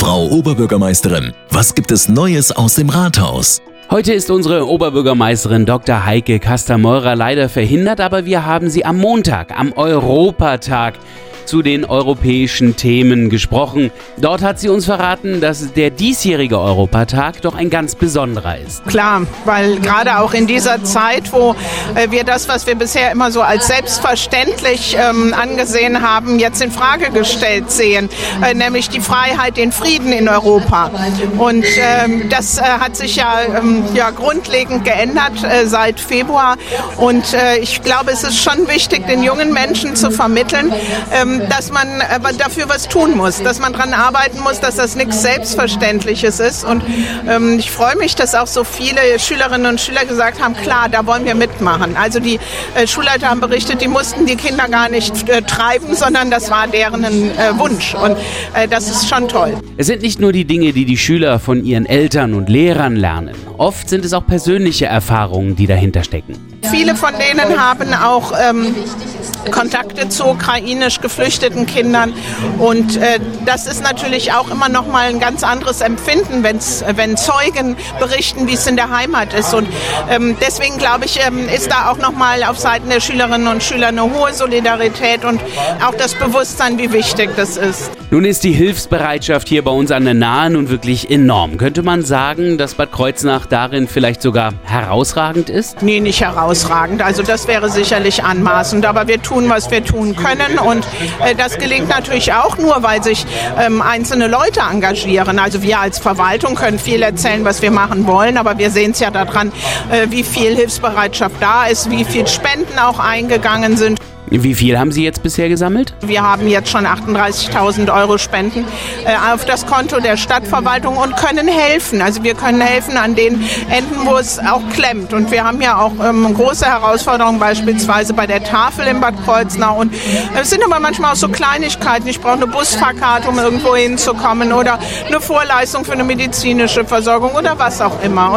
Frau Oberbürgermeisterin, was gibt es Neues aus dem Rathaus? Heute ist unsere Oberbürgermeisterin Dr. Heike Kastameurer leider verhindert, aber wir haben sie am Montag, am Europatag, zu den europäischen Themen gesprochen. Dort hat sie uns verraten, dass der diesjährige Europatag doch ein ganz besonderer ist. Klar, weil gerade auch in dieser Zeit, wo äh, wir das, was wir bisher immer so als selbstverständlich ähm, angesehen haben, jetzt in Frage gestellt sehen, äh, nämlich die Freiheit, den Frieden in Europa. Und ähm, das äh, hat sich ja, ähm, ja grundlegend geändert äh, seit Februar. Und äh, ich glaube, es ist schon wichtig, den jungen Menschen zu vermitteln, ähm, dass man äh, dafür was tun muss, dass man daran arbeiten muss, dass das nichts Selbstverständliches ist. Und ähm, ich freue mich, dass auch so viele Schülerinnen und Schüler gesagt haben, klar, da wollen wir mitmachen. Also die äh, Schulleiter haben berichtet, die mussten die Kinder gar nicht äh, treiben, sondern das war deren äh, Wunsch. Und äh, das ist schon toll. Es sind nicht nur die Dinge, die die Schüler von ihren Eltern und Lehrern lernen. Oft sind es auch persönliche Erfahrungen, die dahinter stecken. Viele von denen haben auch ähm, Kontakte zu ukrainisch geflüchteten Kindern. Und äh, das ist natürlich auch immer noch mal ein ganz anderes Empfinden, wenn's, wenn Zeugen berichten, wie es in der Heimat ist. Und ähm, deswegen glaube ich, ähm, ist da auch noch mal auf Seiten der Schülerinnen und Schüler eine hohe Solidarität und auch das Bewusstsein, wie wichtig das ist. Nun ist die Hilfsbereitschaft hier bei uns an der Nahe nun wirklich enorm. Könnte man sagen, dass Bad Kreuznach darin vielleicht sogar herausragend ist? Nee, nicht herausragend. Also das wäre sicherlich anmaßend. Aber wir tun, was wir tun können. Und äh, das gelingt natürlich auch nur, weil sich ähm, einzelne Leute engagieren. Also wir als Verwaltung können viel erzählen, was wir machen wollen. Aber wir sehen es ja daran, äh, wie viel Hilfsbereitschaft da ist, wie viel Spenden auch eingegangen sind. Wie viel haben Sie jetzt bisher gesammelt? Wir haben jetzt schon 38.000 Euro Spenden äh, auf das Konto der Stadtverwaltung und können helfen. Also wir können helfen an den Enden, wo es auch klemmt. Und wir haben ja auch ähm, große Herausforderungen, beispielsweise bei der Tafel in Bad Kreuznach. Und es sind aber manchmal auch so Kleinigkeiten. Ich brauche eine Busfahrkarte, um irgendwo hinzukommen oder eine Vorleistung für eine medizinische Versorgung oder was auch immer.